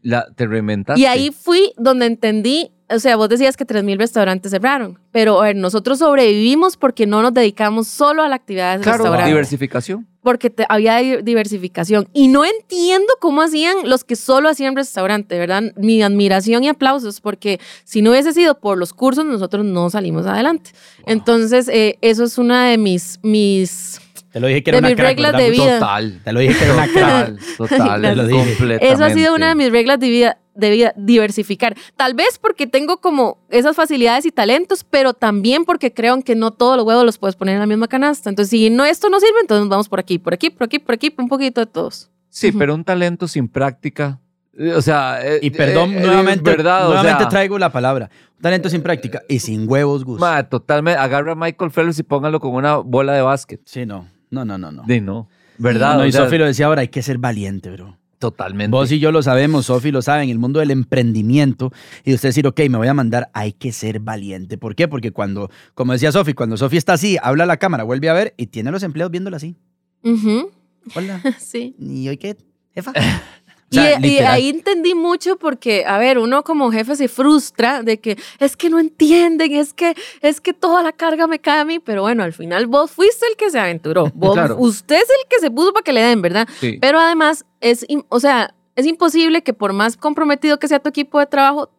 la- te reinventaste. Y ahí fui donde entendí, o sea, vos decías que 3.000 restaurantes cerraron, pero a ver, nosotros sobrevivimos porque no nos dedicamos solo a la actividad del Claro, restaurante. diversificación. Porque te- había di- diversificación. Y no entiendo cómo hacían los que solo hacían restaurante, ¿verdad? Mi admiración y aplausos, porque si no hubiese sido por los cursos, nosotros no salimos adelante. Entonces, eh, eso es una de mis, mis Te lo dije que era de una mis crack, reglas ¿verdad? de vida. Total. Te lo dije que era una crack. Total, total. Te lo dije. completamente. Eso ha sido una de mis reglas de vida, de vida, diversificar. Tal vez porque tengo como esas facilidades y talentos, pero también porque creo que no todos los huevos los puedes poner en la misma canasta. Entonces, si no esto no sirve, entonces vamos por aquí, por aquí, por aquí, por aquí, un poquito de todos. Sí, pero un talento sin práctica. eh, O sea. eh, Y perdón, eh, nuevamente, verdad, o nuevamente sea, traigo la palabra. Talento sin práctica y sin huevos, Gus. ma, totalmente. Agarra a Michael Phelps y póngalo con una bola de básquet. Sí, no. No, no, no, no. De no. ¿Verdad? No, O y sea, Sofi lo decía ahora, hay que ser valiente, bro. Totalmente. Vos y yo lo sabemos, Sofi lo saben, el mundo del emprendimiento y usted decir, ok, me voy a mandar, hay que ser valiente. ¿Por qué? Porque cuando, como decía Sofi, cuando Sofi está así, habla a la cámara, vuelve a ver y tiene a los empleados viéndola así. Hola. Sí. ¿Y hoy qué? Jefa. O Y, sea, y literal. ahí entendí mucho porque, a ver, uno como jefe se frustra de que es que no entienden, es que, es que toda la carga me cae a mí, pero bueno, al final vos fuiste el que se aventuró. Vos- Claro. Usted es el que se puso para que le den, ¿verdad? Sí. Pero además, es, o sea, es imposible que por más comprometido que sea tu equipo de trabajo,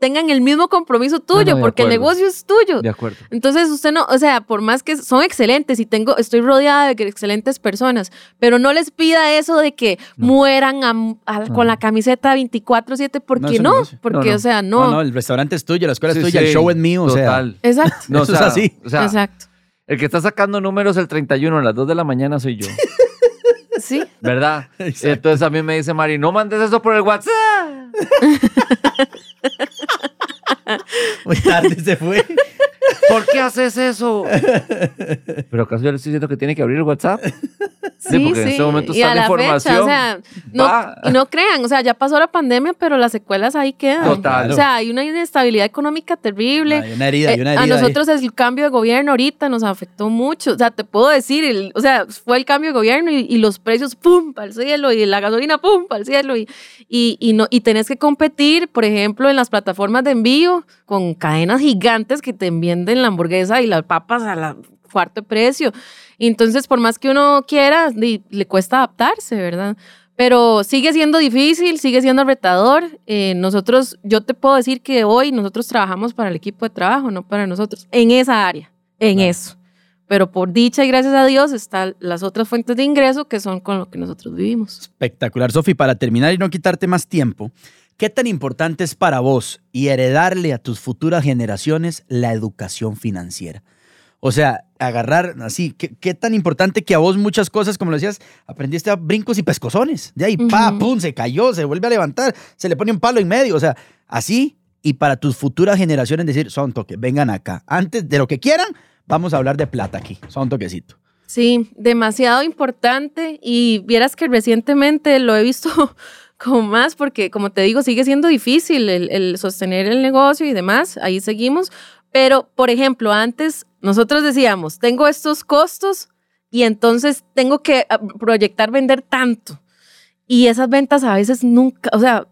tengan el mismo compromiso tuyo, no, porque el negocio es tuyo. De acuerdo. Entonces usted no, o sea, por más que son excelentes y tengo, estoy rodeada de excelentes personas, pero no les pida eso de que mueran a- a- con la camiseta 24/7 porque no, porque No, no. o sea, No, no. no, el restaurante es tuyo, la escuela Sí, es tuya, el show es mío, o sea. Exacto. No, o Eso es así. O sea, exacto. el que está sacando números el 31 a las 2 de la mañana soy yo. Sí. ¿Verdad? Exacto. Entonces a mí me dice Mari, no mandes eso por el WhatsApp. Muy tarde se fue. ¿Por qué haces eso? Pero acaso yo le estoy diciendo que tiene que abrir el WhatsApp. Sí, porque en este momento y está a la la información. fecha, o sea, no, y no crean, o sea, ya pasó la pandemia, pero las secuelas ahí quedan. Total. O sea, hay una inestabilidad económica terrible. Hay una herida, hay Eh, una a herida. ahí. nosotros el cambio de gobierno ahorita nos afectó mucho. O sea, te puedo decir, el- o sea, fue el cambio de gobierno y, y los precios, pum, para el cielo, y la gasolina, pum, para el cielo. Y, y, y no, y tenés que competir, por ejemplo, en las plataformas de envío con cadenas gigantes que te venden la hamburguesa y las papas a la fuerte precio. Entonces, por más que uno quiera, le cuesta adaptarse, ¿verdad? Pero sigue siendo difícil, sigue siendo retador. Eh, nosotros, yo te puedo decir que hoy nosotros trabajamos para el equipo de trabajo, no para nosotros, en esa área, en eso. Pero por dicha y gracias a Dios están las otras fuentes de ingreso que son con lo que nosotros vivimos. Espectacular, Sofi. Para terminar y no quitarte más tiempo, ¿Qué tan importante es para vos y heredarle a tus futuras generaciones la educación financiera? O sea, agarrar así, ¿qué, qué tan importante que a vos muchas cosas, como lo decías, aprendiste a brincos y pescozones? De ahí, pa, Ujú. pum, se cayó, se vuelve a levantar, se le pone un palo en medio. O sea, así y para tus futuras generaciones decir, son toques, vengan acá. Antes de lo que quieran, vamos a hablar de plata aquí. Son toquecito. Sí, demasiado importante y vieras que recientemente lo he visto como más porque, como te digo, sigue siendo difícil el, el sostener el negocio y demás, ahí seguimos. Pero, por ejemplo, antes nosotros decíamos, tengo estos costos y entonces tengo que ah, proyectar vender tanto. Y esas ventas a veces nunca, o sea,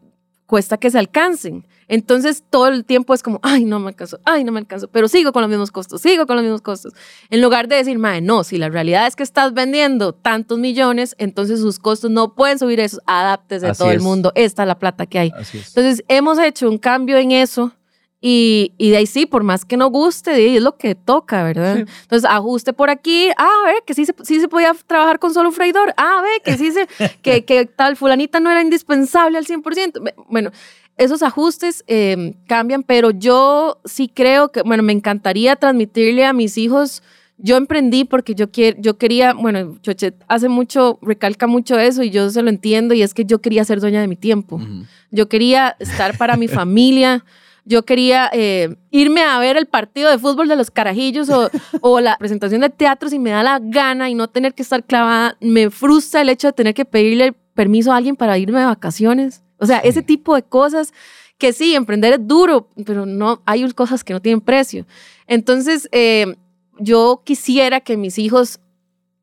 cuesta que se alcancen. Entonces todo el tiempo es como, ay, no me alcanzo, ay, no me alcanzo, pero sigo con los mismos costos, sigo con los mismos costos. En lugar de decir, madre, no, si la realidad es que estás vendiendo tantos millones, entonces sus costos no pueden subir eso, adáptese Así todo el mundo, esta es la plata que hay. Entonces hemos hecho un cambio en eso y, y de ahí sí, por más que no guste, es lo que toca, ¿verdad? Entonces ajuste por aquí, ah, a ver, que sí se, sí se podía trabajar con solo un freidor, ah, ve, que sí se, que, que tal fulanita no era indispensable al 100%. Ve- Bueno, esos ajustes eh, cambian, pero yo sí creo que, bueno, me encantaría transmitirle a mis hijos. Yo emprendí porque yo, quier, yo quería, bueno, Chochet hace mucho, recalca mucho eso y yo se lo entiendo y es que yo quería ser dueña de mi tiempo. Yo quería estar para mi familia. Yo quería eh, irme a ver el partido de fútbol de los carajillos o, o la presentación de teatro si me da la gana y no tener que estar clavada. Me frustra el hecho de tener que pedirle permiso a alguien para irme de vacaciones. O sea, ese tipo de cosas que sí, emprender es duro, pero no hay cosas que no tienen precio. Entonces, eh, yo quisiera que mis hijos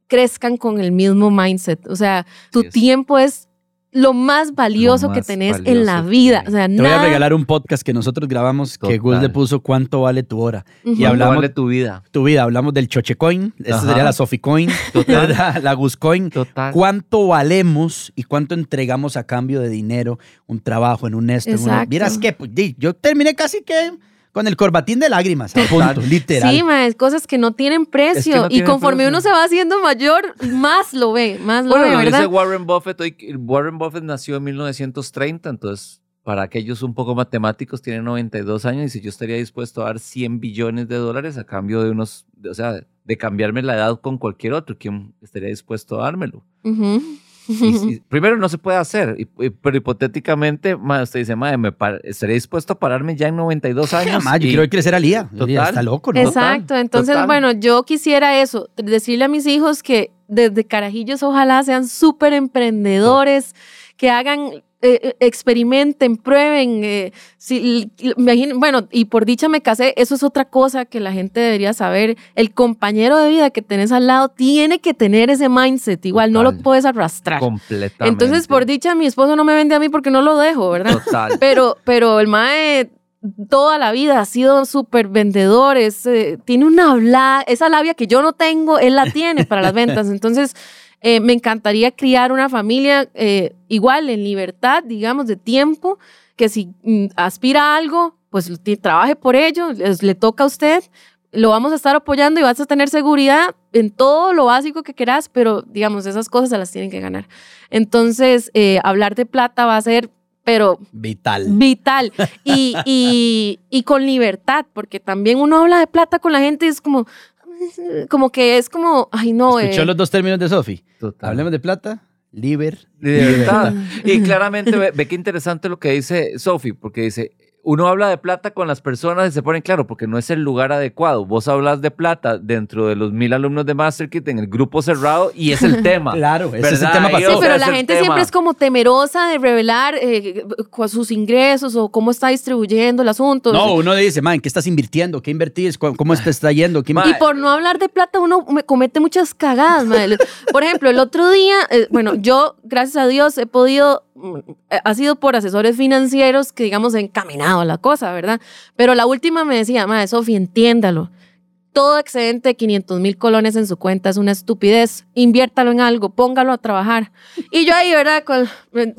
crezcan con el mismo mindset. O sea, tu tiempo es lo más valioso que más tenés en la vida. O sea, Te voy a regalar un podcast que nosotros grabamos que Gus le puso ¿Cuánto vale tu hora? Y ¿Cuánto hablamos vale tu vida? tu vida, hablamos del Chochecoin, esta sería la Soficoin, Total. ¿verdad? la Guscoin. Total. ¿Cuánto valemos y cuánto entregamos a cambio de dinero, un trabajo en un esto? en una-. Vieras que pues, di, yo terminé casi que con el corbatín de lágrimas, a punto, literal. Sí, ma, es cosas que no tienen precio. no y tienen conforme precio. uno se va haciendo mayor, más lo ve, más lo Bueno, ve, lo ¿verdad? dice Warren Buffett. hoy- Warren Buffett nació en 1930, entonces para aquellos un poco matemáticos tiene 92 años y si yo estaría dispuesto a dar 100 billones de dólares a cambio de unos, de- o sea, de cambiarme la edad con cualquier otro, ¿quién estaría dispuesto a dármelo? Ujú. Y primero no se puede hacer, y- y- pero hipotéticamente, ma, usted dice, madre, me par- estaría dispuesto a pararme ya en 92 años. Ma, yo quiero crecer al día. Total. Está loco, ¿no? Exacto. Entonces, total. bueno, yo quisiera eso, decirle a mis hijos que desde carajillos ojalá sean súper emprendedores, que hagan, eh, eh, experimenten, prueben. eh, si, bueno, y por dicha me casé, eso es otra cosa que la gente debería saber. El compañero de vida que tenés al lado tiene que tener ese mindset, igual no lo puedes arrastrar. Completamente. Entonces, por dicha, mi esposo no me vende a mí porque no lo dejo, ¿verdad? Total. Pero, pero el mae toda la vida ha sido súper vendedor, es, eh, tiene una habla, esa labia que yo no tengo, él la tiene para las ventas. Entonces, eh, me encantaría criar una familia eh, igual, en libertad, digamos, de tiempo, que si mm, aspira a algo, pues trabaje por ello, les- le toca a usted. Lo vamos a estar apoyando y vas a tener seguridad en todo lo básico que quieras, pero digamos, esas cosas se las tienen que ganar. Entonces, eh, hablar de plata va a ser, pero Vital. vital y, y, y con libertad, porque también uno habla de plata con la gente y es como, como que es como, ay no, ¿Escuchó eh, los dos términos de Sofi? Total. Hablemos de plata, liber. Libertad. Y claramente ve, ve qué interesante lo que dice Sophie, porque dice, uno habla de plata con las personas y se ponen claro, porque no es el lugar adecuado. Vos hablas de plata dentro de los mil alumnos de MasterKit en el grupo cerrado y es el tema. Claro, ese es el tema Sí, pero la gente tema. siempre es como temerosa de revelar eh, sus ingresos o cómo está distribuyendo el asunto. No, uno dice, man, ¿qué estás invirtiendo? ¿Qué invertís? ¿Cómo cómo te está yendo? ¿Qué Y por no hablar de plata, uno me comete muchas cagadas, madre. Por ejemplo, el otro día, eh, bueno, yo, gracias a Dios, he podido, ha sido por asesores financieros que, digamos, he encaminado la cosa, ¿verdad? Pero la última me decía, madre, Sofía, entiéndalo. Todo excedente de 500 mil colones en su cuenta es una estupidez. Inviértalo en algo, póngalo a trabajar. Y yo ahí, ¿verdad? Con,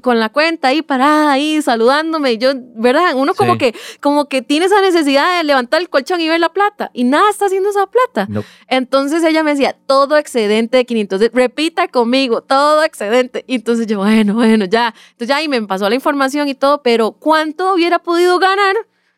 con la cuenta ahí parada, ahí saludándome. Y yo, ¿verdad? Uno como, Sí. que, como que tiene esa necesidad de levantar el colchón y ver la plata. Y nada está haciendo esa plata. No. Entonces ella me decía, todo excedente de 500. Repita conmigo, todo excedente. Y entonces yo, bueno, bueno, ya. Entonces ya ahí me pasó la información y todo, pero ¿cuánto hubiera podido ganar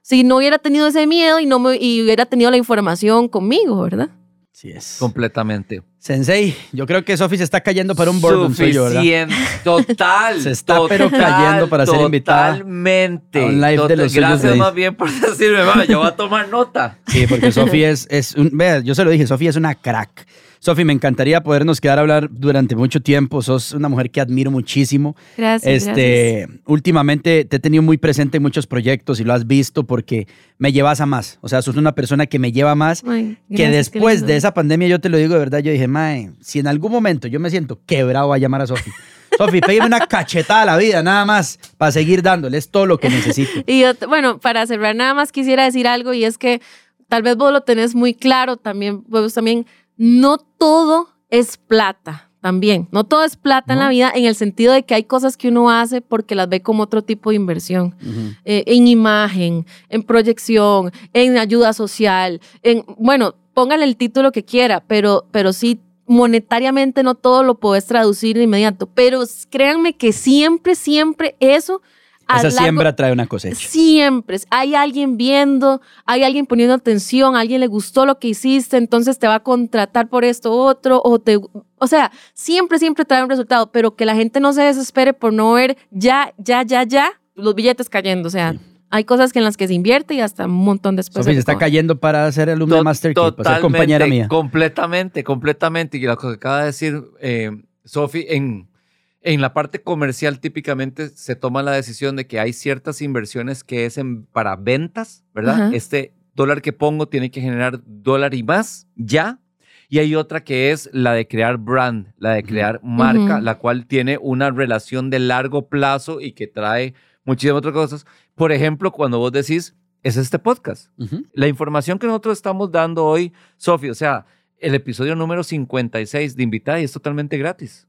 si no hubiera tenido ese miedo y, no me, y hubiera tenido la información conmigo, verdad? Sí es. Completamente. Sensei, yo creo que Sofi se está cayendo para un bourbon suyo, ¿verdad? Total. Se está pero cayendo para ser invitada Totalmente. a un live de los Gracias de- más bien por decirme, "Va, yo voy a tomar nota. Sí, porque Sofi es, es un, vea, yo se lo dije, Sofi es una crack. Sofi, me encantaría podernos quedar a hablar durante mucho tiempo. Sos una mujer que admiro muchísimo. Gracias. Este, últimamente te he tenido muy presente en muchos proyectos y lo has visto porque me llevas a más. O sea, sos una persona que me lleva más. Ay, que gracias, qué después de esa pandemia, yo te lo digo de verdad, yo dije, mae, si en algún momento yo me siento quebrado a llamar a Sofi. Sofi, pégame una cachetada a la vida, nada más, para seguir dándole. Es todo lo que necesito. Y yo, bueno, para cerrar nada más quisiera decir algo y es que tal vez vos lo tenés muy claro también, vos también, no todo es plata. También, no todo es plata en la vida en el sentido de que hay cosas que uno hace porque las ve como otro tipo de inversión. Eh, en imagen, en proyección, en ayuda social, en, bueno, póngale el título que quiera, pero, pero sí monetariamente no todo lo puedes traducir de inmediato, pero créanme que siempre, siempre eso... a Esa largo- siembra trae una cosecha. Siempre. Hay alguien viendo, hay alguien poniendo atención, a alguien le gustó lo que hiciste, entonces te va a contratar por esto otro, o te. O sea, siempre, siempre trae un resultado, pero que la gente no se desespere por no ver ya, ya, ya, ya los billetes cayendo. O sea, hay cosas que en las que se invierte y hasta un montón después. Se está cayendo para ser alumna de Master Key, para ser compañera mía. Completamente, completamente. Y lo que acaba de decir eh, Sofi, en, en la parte comercial típicamente se toma la decisión de que hay ciertas inversiones que es en- para ventas, ¿verdad? Este dólar que pongo tiene que generar dólar y más ya. Y hay otra que es la de crear brand, la de crear marca, la cual tiene una relación de largo plazo y que trae muchísimas otras cosas. Por ejemplo, cuando vos decís, es este podcast la información que nosotros estamos dando hoy, Sofi, o sea, el episodio número 56 de Invitada y es totalmente gratis.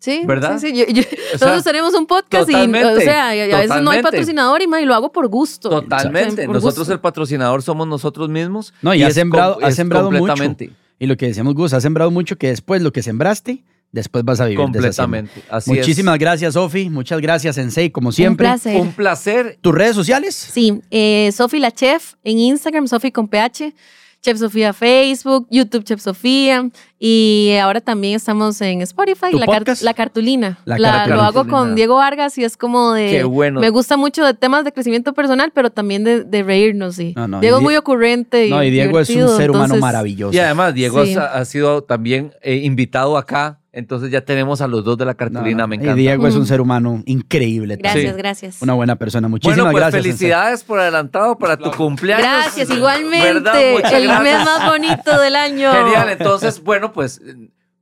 Sí, ¿Verdad? Sí, sí. Yo- yo- O sea, nosotros tenemos un podcast y, o sea, y a veces no hay patrocinador y, ma, y lo hago por gusto. Totalmente. Por Nosotros gusto. el patrocinador somos nosotros mismos. No, y, ha es sembrado, ha sembrado mucho. completamente, Y lo que decíamos, Gus, ha sembrado mucho que después lo que sembraste, después vas a vivir. de esa. Completamente. Así es. Muchísimas gracias, Sofi. Muchas gracias, Sensei, como siempre. Un placer. Un placer. ¿Tus redes sociales? Sí, eh, Sofi la Chef en Instagram, Sofi con PH, Chef Sofía Facebook, YouTube Chef Sofía y ahora también estamos en Spotify, ¿Tu la, car- la cartulina. La La- cartulina. Lo hago con. Diego Vargas y es como de... Qué bueno. Me gusta mucho de temas de crecimiento personal, pero también de, de reírnos. Sí. No, no, Diego y es muy ocurrente. Y No, y Diego es un ser humano maravilloso. Y además, Diego Sí. ha, ha sido también eh, invitado acá. Entonces ya tenemos a los dos de la cartulina. no, Me y encanta. Diego es un Ujú. ser humano increíble. también. Gracias, Sí. gracias. Una buena persona. Muchísimas bueno, pues gracias. Sensei. felicidades por adelantado para tu cumpleaños. Gracias, igualmente. El gracias. mes más bonito del año. Genial, entonces, bueno, pues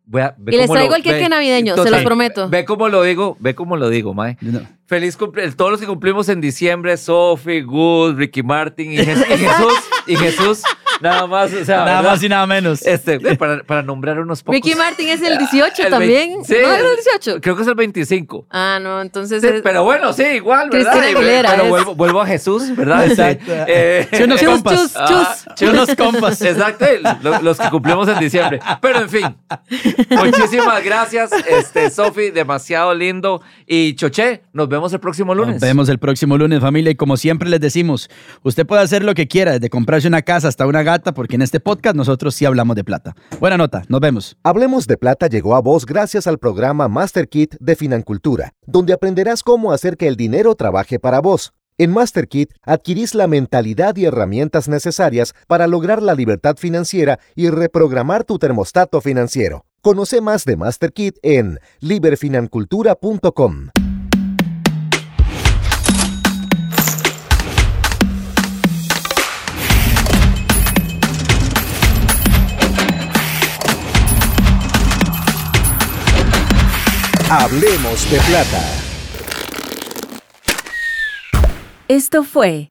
voy a, ve Y les traigo lo- el queque ve- navideño, se los prometo. Ve cómo lo digo, ve cómo lo digo, Mae. No. Feliz cumpleaños. Todos los que cumplimos en diciembre, Sophie, Good, Ricky Martin y, Jes- y Jesús, y Jesús, nada más, o sea, Nada ¿verdad? más y nada menos. Este, eh, para, para nombrar unos pocos. Ricky Martin es el 18 El también. vein- sí, ¿No es el 18? Creo que es el 25. Ah, no, entonces Sí, es- pero bueno, sí, igual, ¿verdad? Cristina Aguilera pero es. vuelvo, vuelvo a Jesús, ¿verdad? Este, Exacto. eh, unos Chus, compas. chus, Ah, chus. Unos compas. Exacto, lo- los que cumplimos en diciembre. Pero en fin, muchísimas gracias, este, Sofi, demasiado lindo. Y Choché, nos vemos el próximo lunes. Nos vemos el próximo lunes, familia. Y como siempre les decimos, usted puede hacer lo que quiera, desde comprarse una casa hasta una gata, porque en este podcast nosotros sí hablamos de plata. Buena nota, nos vemos. Hablemos de Plata llegó a vos gracias al programa Master Kit de Financultura, donde aprenderás cómo hacer que el dinero trabaje para vos. En Master Kit adquirís la mentalidad y herramientas necesarias para lograr la libertad financiera y reprogramar tu termostato financiero. Conoce más de Master Kit en liberfinancultura.com. Hablemos de plata. Esto fue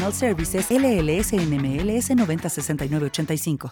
Services LLS NMLS 906985.